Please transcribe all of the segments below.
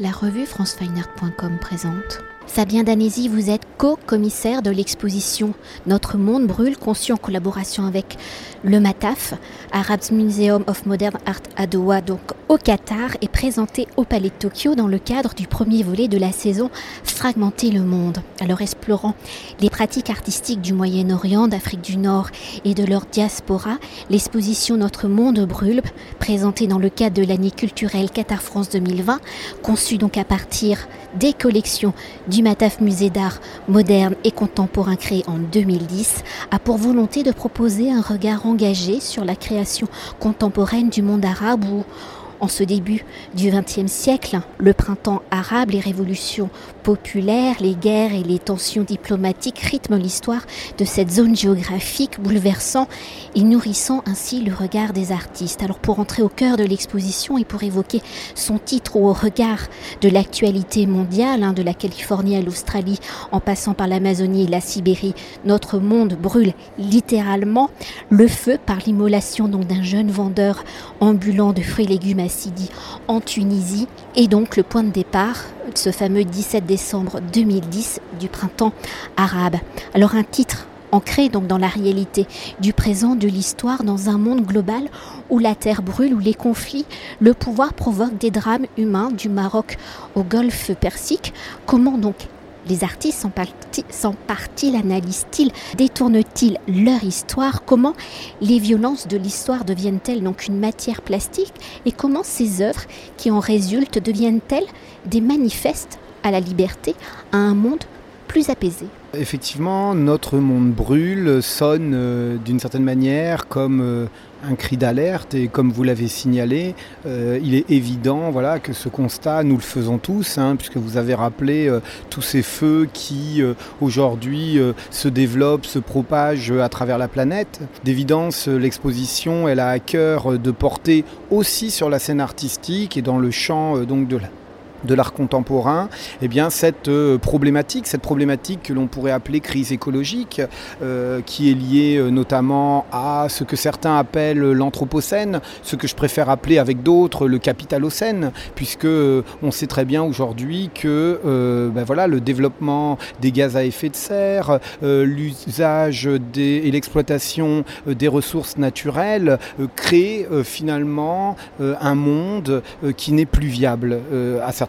La revue francefineart.com présente. Fabien Danesi, vous êtes co-commissaire de l'exposition Notre monde brûle, conçue en collaboration avec le MATAF, Arab Museum of Modern Art à Doha, donc au Qatar, et présenté au Palais de Tokyo dans le cadre du premier volet de la saison Fragmenter le monde. Alors explorant les pratiques artistiques du Moyen-Orient, d'Afrique du Nord et de leur diaspora, l'exposition Notre monde brûle, présentée dans le cadre de l'année culturelle Qatar France 2020, conçue donc à partir des collections du Mataf Musée d'art moderne et contemporain créé en 2010, a pour volonté de proposer un regard engagé sur la création contemporaine du monde arabe où en ce début du XXe siècle, le printemps arabe, les révolutions populaires, les guerres et les tensions diplomatiques rythment l'histoire de cette zone géographique, bouleversant et nourrissant ainsi le regard des artistes. Alors pour entrer au cœur de l'exposition et pour évoquer son titre au regard de l'actualité mondiale, hein, de la Californie à l'Australie, en passant par l'Amazonie et la Sibérie, notre monde brûle littéralement. Le feu par l'immolation d'un jeune vendeur ambulant de fruits et légumes Sidi en Tunisie et donc le point de départ ce fameux 17 décembre 2010 du printemps arabe. Alors un titre ancré dans la réalité du présent de l'histoire dans un monde global où la terre brûle, où les conflits, le pouvoir provoque des drames humains du Maroc au golfe Persique. Comment donc les artistes s'emparent-ils, analysent-ils, détournent-ils leur histoire? Comment les violences de l'histoire deviennent-elles donc une matière plastique? Et comment ces œuvres qui en résultent deviennent-elles des manifestes à la liberté, à un monde plus apaisé? Effectivement, notre monde brûle, sonne euh, d'une certaine manière comme euh, un cri d'alerte et comme vous l'avez signalé, euh, il est évident voilà, que ce constat, nous le faisons tous, hein, puisque vous avez rappelé tous ces feux qui aujourd'hui se développent, se propagent à travers la planète. D'évidence, l'exposition, elle a à cœur de porter aussi sur la scène artistique et dans le champ de la de l'art contemporain, eh bien cette euh, problématique, cette problématique que l'on pourrait appeler crise écologique, euh, qui est liée euh, notamment à ce que certains appellent l'anthropocène, ce que je préfère appeler avec d'autres le capitalocène, puisque on sait très bien aujourd'hui que ben voilà, le développement des gaz à effet de serre, l'usage et l'exploitation des ressources naturelles crée finalement un monde qui n'est plus viable à certains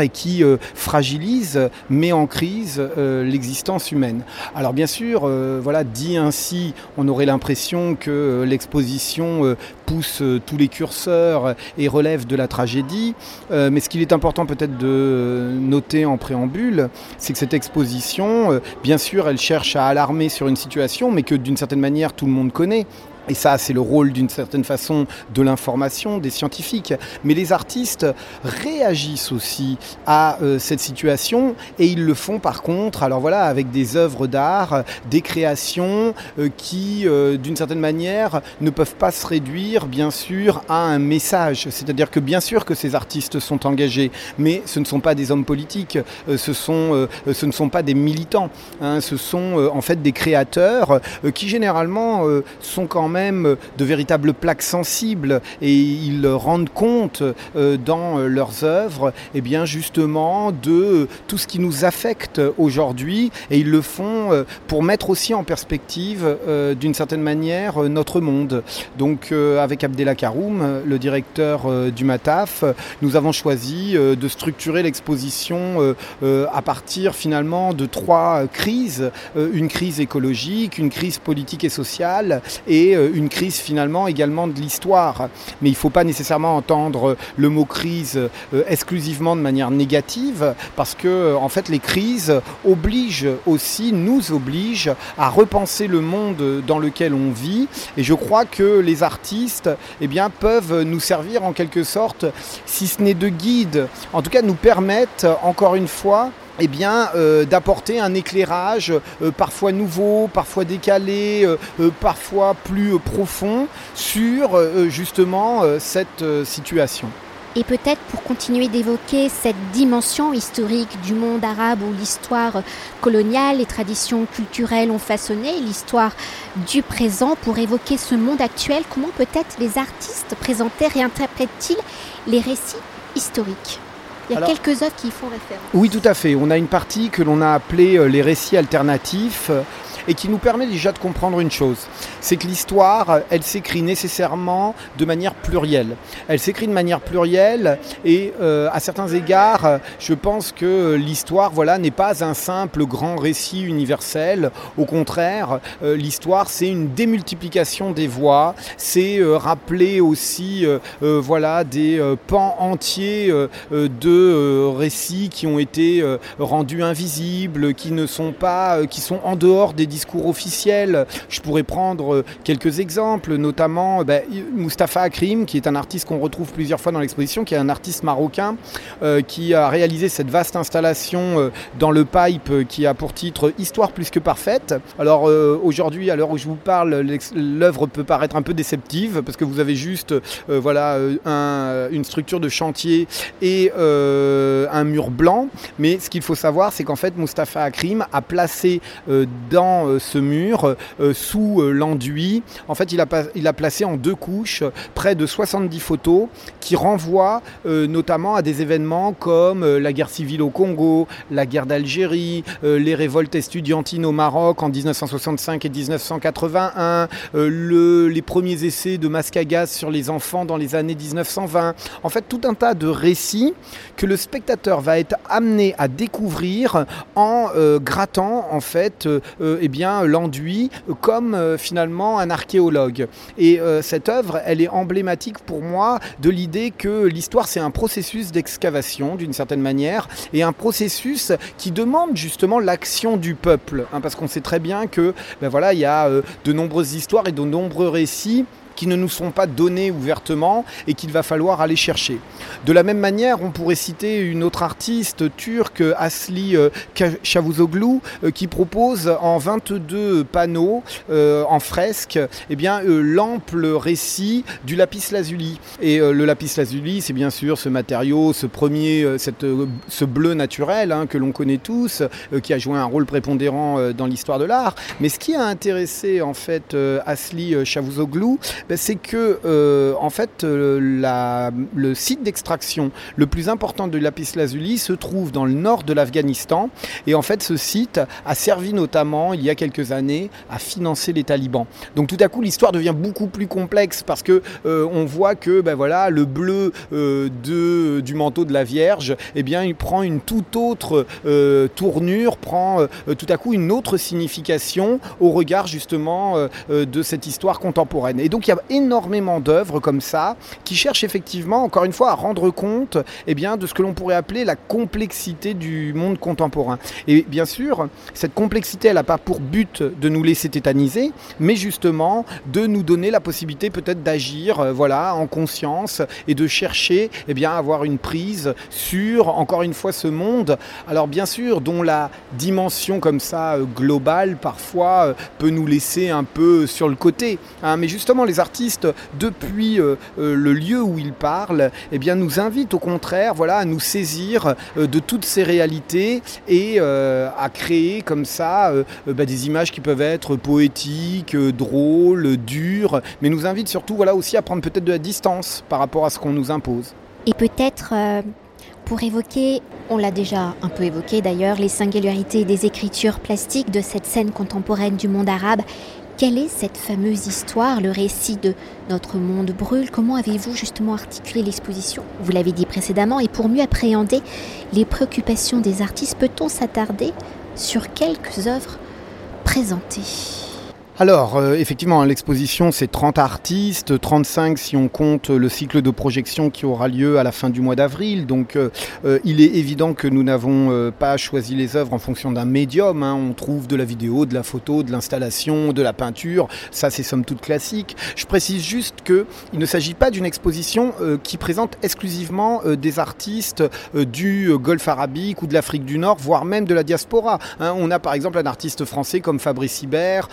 et qui euh, fragilise, met en crise euh, l'existence humaine. Alors bien sûr, euh, voilà, dit ainsi, on aurait l'impression que l'exposition pousse tous les curseurs et relève de la tragédie, mais ce qu'il est important peut-être de noter en préambule, c'est que cette exposition, bien sûr, elle cherche à alarmer sur une situation, mais que d'une certaine manière tout le monde connaît. Et ça, c'est le rôle d'une certaine façon de l'information, des scientifiques. Mais les artistes réagissent aussi à euh, cette situation et ils le font par contre, alors voilà, avec des œuvres d'art, des créations euh, qui, euh, d'une certaine manière, ne peuvent pas se réduire, bien sûr, à un message. C'est-à-dire que bien sûr que ces artistes sont engagés, mais ce ne sont pas des hommes politiques, ce, sont, ce ne sont pas des militants, hein. ce sont en fait des créateurs qui généralement sont quand même de véritables plaques sensibles et ils rendent compte euh, dans leurs œuvres et eh bien justement de tout ce qui nous affecte aujourd'hui et ils le font euh, pour mettre aussi en perspective euh, d'une certaine manière notre monde. Donc avec Abdella Karoum, le directeur du MATAF, nous avons choisi de structurer l'exposition à partir finalement de trois crises, une crise écologique, une crise politique et sociale et une crise finalement également de l'histoire. Mais il ne faut pas nécessairement entendre le mot crise euh, exclusivement de manière négative, parce que euh, en fait les crises obligent aussi, nous obligent à repenser le monde dans lequel on vit. Et je crois que les artistes eh bien, peuvent nous servir en quelque sorte, si ce n'est de guide, en tout cas nous permettent encore une fois eh bien, euh, d'apporter un éclairage euh, parfois nouveau, parfois décalé, euh, parfois plus profond sur justement cette situation. Et peut-être pour continuer d'évoquer cette dimension historique du monde arabe où l'histoire coloniale, les traditions culturelles ont façonné l'histoire du présent, pour évoquer ce monde actuel, comment peut-être les artistes présentaient, réinterprètent-ils les récits historiques? Il y a quelques œuvres qui y font référence. Oui, tout à fait. On a une partie que l'on a appelée les récits alternatifs et qui nous permet déjà de comprendre une chose, c'est que l'histoire, elle s'écrit nécessairement de manière plurielle. Elle s'écrit de manière plurielle et euh, à certains égards, je pense que l'histoire, voilà, n'est pas un simple grand récit universel. Au contraire, euh, l'histoire, c'est une démultiplication des voix, c'est euh, rappeler aussi, voilà, des pans entiers de récits qui ont été rendus invisibles, qui ne sont pas, qui sont en dehors des discours officiels. Je pourrais prendre euh, quelques exemples, notamment euh, ben, Mustapha Akrim, qui est un artiste qu'on retrouve plusieurs fois dans l'exposition, qui est un artiste marocain euh, qui a réalisé cette vaste installation dans le pipe qui a pour titre Histoire plus que parfaite. Alors aujourd'hui, à l'heure où je vous parle, l'œuvre peut paraître un peu déceptive parce que vous avez juste voilà, une structure de chantier et un mur blanc. Mais ce qu'il faut savoir, c'est qu'en fait, Mustapha Akrim a placé dans euh, ce mur euh, sous euh, l'enduit. En fait, il a, il a placé en deux couches près de 70 photos qui renvoient notamment à des événements comme la guerre civile au Congo, la guerre d'Algérie, les révoltes estudiantines au Maroc en 1965 et 1981, le, les premiers essais de masque à gaz sur les enfants dans les années 1920. En fait, tout un tas de récits que le spectateur va être amené à découvrir en grattant en fait eh bien, l'enduit comme euh, finalement un archéologue. Et euh, cette œuvre, elle est emblématique pour moi de l'idée que l'histoire, c'est un processus d'excavation d'une certaine manière, et un processus qui demande justement l'action du peuple. Hein, parce qu'on sait très bien que ben voilà, il y a euh, de nombreuses histoires et de nombreux récits qui ne nous sont pas donnés ouvertement et qu'il va falloir aller chercher. De la même manière, on pourrait citer une autre artiste turque, Asli Chavuzoglu, euh, qui propose en 22 panneaux euh, en fresque eh bien, euh, l'ample récit du lapis lazuli. Et le lapis lazuli, c'est bien sûr ce matériau, ce premier, cette, ce bleu naturel hein, que l'on connaît tous, qui a joué un rôle prépondérant dans l'histoire de l'art. Mais ce qui a intéressé en fait Asli Chavuzoglu, ben, c'est que euh, en fait euh, le site d'extraction le plus important de lapis lazuli se trouve dans le nord de l'Afghanistan et en fait ce site a servi notamment il y a quelques années à financer les talibans. Donc tout à coup l'histoire devient beaucoup plus complexe parce que euh, on voit que ben voilà le bleu du manteau de la Vierge eh bien il prend une toute autre tournure, prend tout à coup une autre signification au regard justement de cette histoire contemporaine. Et donc énormément d'œuvres comme ça qui cherchent effectivement, encore une fois, à rendre compte eh bien, de ce que l'on pourrait appeler la complexité du monde contemporain. Et bien sûr, cette complexité, elle n'a pas pour but de nous laisser tétaniser, mais justement de nous donner la possibilité peut-être d'agir euh, voilà, en conscience et de chercher eh bien, à avoir une prise sur, encore une fois, ce monde. Alors bien sûr, dont la dimension comme ça euh, globale parfois euh, peut nous laisser un peu sur le côté. Hein. mais justement, les artistes, depuis euh, euh, le lieu où ils parlent, eh bien, nous invitent au contraire voilà, à nous saisir euh, de toutes ces réalités et à créer comme ça bah, des images qui peuvent être poétiques, drôles, dures, mais nous invitent surtout voilà, aussi à prendre peut-être de la distance par rapport à ce qu'on nous impose. Et peut-être pour évoquer, on l'a déjà un peu évoqué d'ailleurs, les singularités des écritures plastiques de cette scène contemporaine du monde arabe quelle est cette fameuse histoire, le récit de Notre monde brûle? Comment avez-vous justement articulé l'exposition? Vous l'avez dit précédemment, et pour mieux appréhender les préoccupations des artistes, peut-on s'attarder sur quelques œuvres présentées? Alors, euh, effectivement, l'exposition, c'est 30 artistes, 35 si on compte le cycle de projection qui aura lieu à la fin du mois d'avril. Donc, euh, euh, il est évident que nous n'avons pas choisi les œuvres en fonction d'un médium. Hein. On trouve de la vidéo, de la photo, de l'installation, de la peinture. Ça, c'est somme toute classique. Je précise juste qu'il ne s'agit pas d'une exposition qui présente exclusivement des artistes du Golfe arabique ou de l'Afrique du Nord, voire même de la diaspora. Hein. On a par exemple un artiste français comme Fabrice Hibert,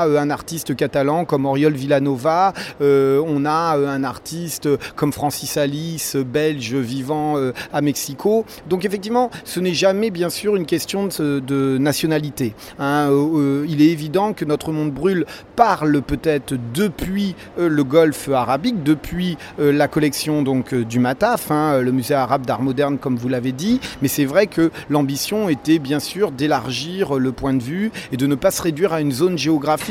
a un artiste catalan comme Oriol Villanova, on a un artiste comme Francis Alice, belge vivant à Mexico. Donc effectivement, ce n'est jamais bien sûr une question de, nationalité. Hein. il est évident que notre monde brûle parle peut-être depuis le Golfe arabique, depuis la collection donc du Mataf, hein, le musée arabe d'art moderne comme vous l'avez dit, mais c'est vrai que l'ambition était bien sûr d'élargir le point de vue et de ne pas se réduire à une zone géographique,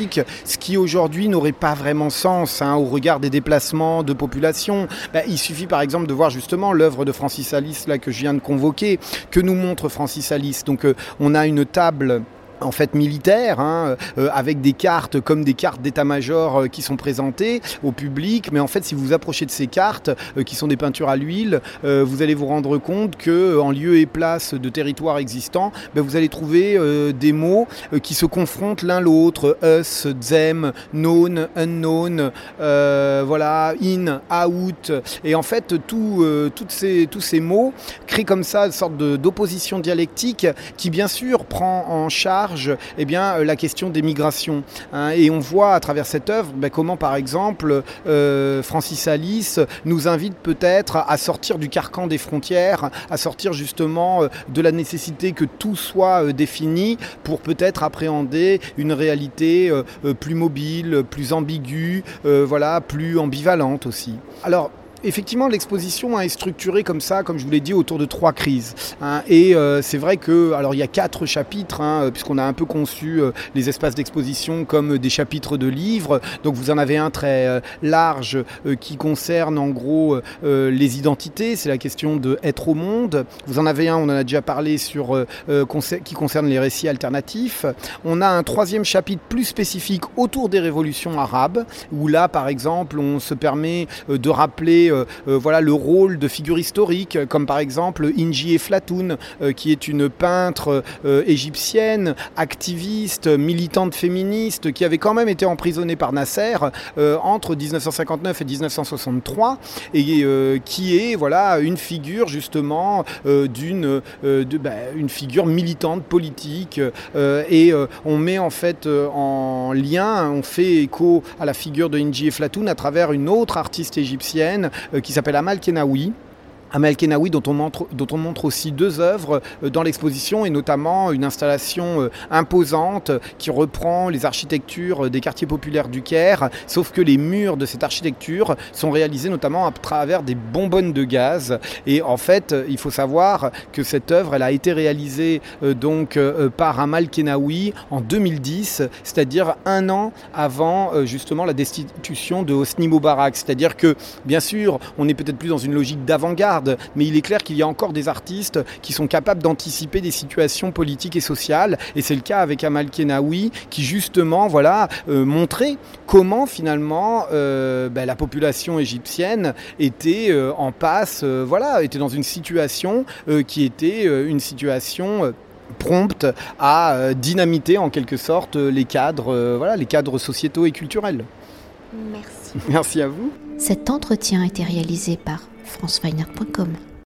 ce qui aujourd'hui n'aurait pas vraiment sens hein, au regard des déplacements de population. Ben, il suffit par exemple de voir justement l'œuvre de Francis Alice là que je viens de convoquer, que nous montre Francis Alice. Donc euh, on a une table en fait militaire, hein, euh, avec des cartes comme des cartes d'état-major euh, qui sont présentées au public. Mais en fait, si vous approchez de ces cartes, euh, qui sont des peintures à l'huile, vous allez vous rendre compte que en lieu et place de territoires existants, ben, vous allez trouver des mots qui se confrontent l'un l'autre. Us, them, known, unknown, voilà, in, out. Et en fait, tout, toutes ces, tous ces mots créent comme ça une sorte d'opposition dialectique qui, bien sûr, prend en charge eh bien, euh, la question des migrations. Hein. et on voit à travers cette œuvre ben, comment, par exemple, euh, Francis Alice nous invite peut-être à sortir du carcan des frontières, à sortir justement euh, de la nécessité que tout soit défini pour peut-être appréhender une réalité plus mobile, plus ambiguë, voilà, plus ambivalente aussi. Alors, effectivement, l'exposition est structurée comme ça, comme je vous l'ai dit, autour de trois crises. Hein. et euh, c'est vrai que, alors il y a quatre chapitres, hein, puisqu'on a un peu conçu euh, les espaces d'exposition comme des chapitres de livres. Donc vous en avez un très euh, large qui concerne en gros les identités, c'est la question de être au monde. Vous en avez un, on en a déjà parlé sur qui concerne les récits alternatifs. On a un troisième chapitre plus spécifique autour des révolutions arabes, où là, par exemple, on se permet de rappeler voilà, le rôle de figures historiques, comme par exemple Inji Eflatoun, euh, qui est une peintre égyptienne, activiste, militante féministe, qui avait quand même été emprisonnée par Nasser entre 1959 et 1963, et qui est voilà, une figure justement d'une bah, figure militante politique. et on met en fait en lien, on fait écho à la figure de Inji Eflatoun à travers une autre artiste égyptienne euh, qui s'appelle Amal Kenawi. Amel Kenawi, dont on, montre, dont on montre aussi deux œuvres euh, dans l'exposition, et notamment une installation euh, imposante qui reprend les architectures des quartiers populaires du Caire, sauf que les murs de cette architecture sont réalisés notamment à travers des bonbonnes de gaz. Et en fait, il faut savoir que cette œuvre, elle a été réalisée euh, donc par Amal Kenawi en 2010, c'est-à-dire un an avant justement la destitution de Hosni Moubarak. C'est-à-dire que, bien sûr, on n'est peut-être plus dans une logique d'avant-garde, mais il est clair qu'il y a encore des artistes qui sont capables d'anticiper des situations politiques et sociales. Et c'est le cas avec Amal Kenawi, qui justement voilà, euh, montrait comment finalement euh, ben, la population égyptienne était euh, en passe, voilà, était dans une situation qui était une situation prompte à dynamiter en quelque sorte les cadres, voilà, les cadres sociétaux et culturels. Merci. Merci à vous. Cet entretien a été réalisé par franceweiner.com.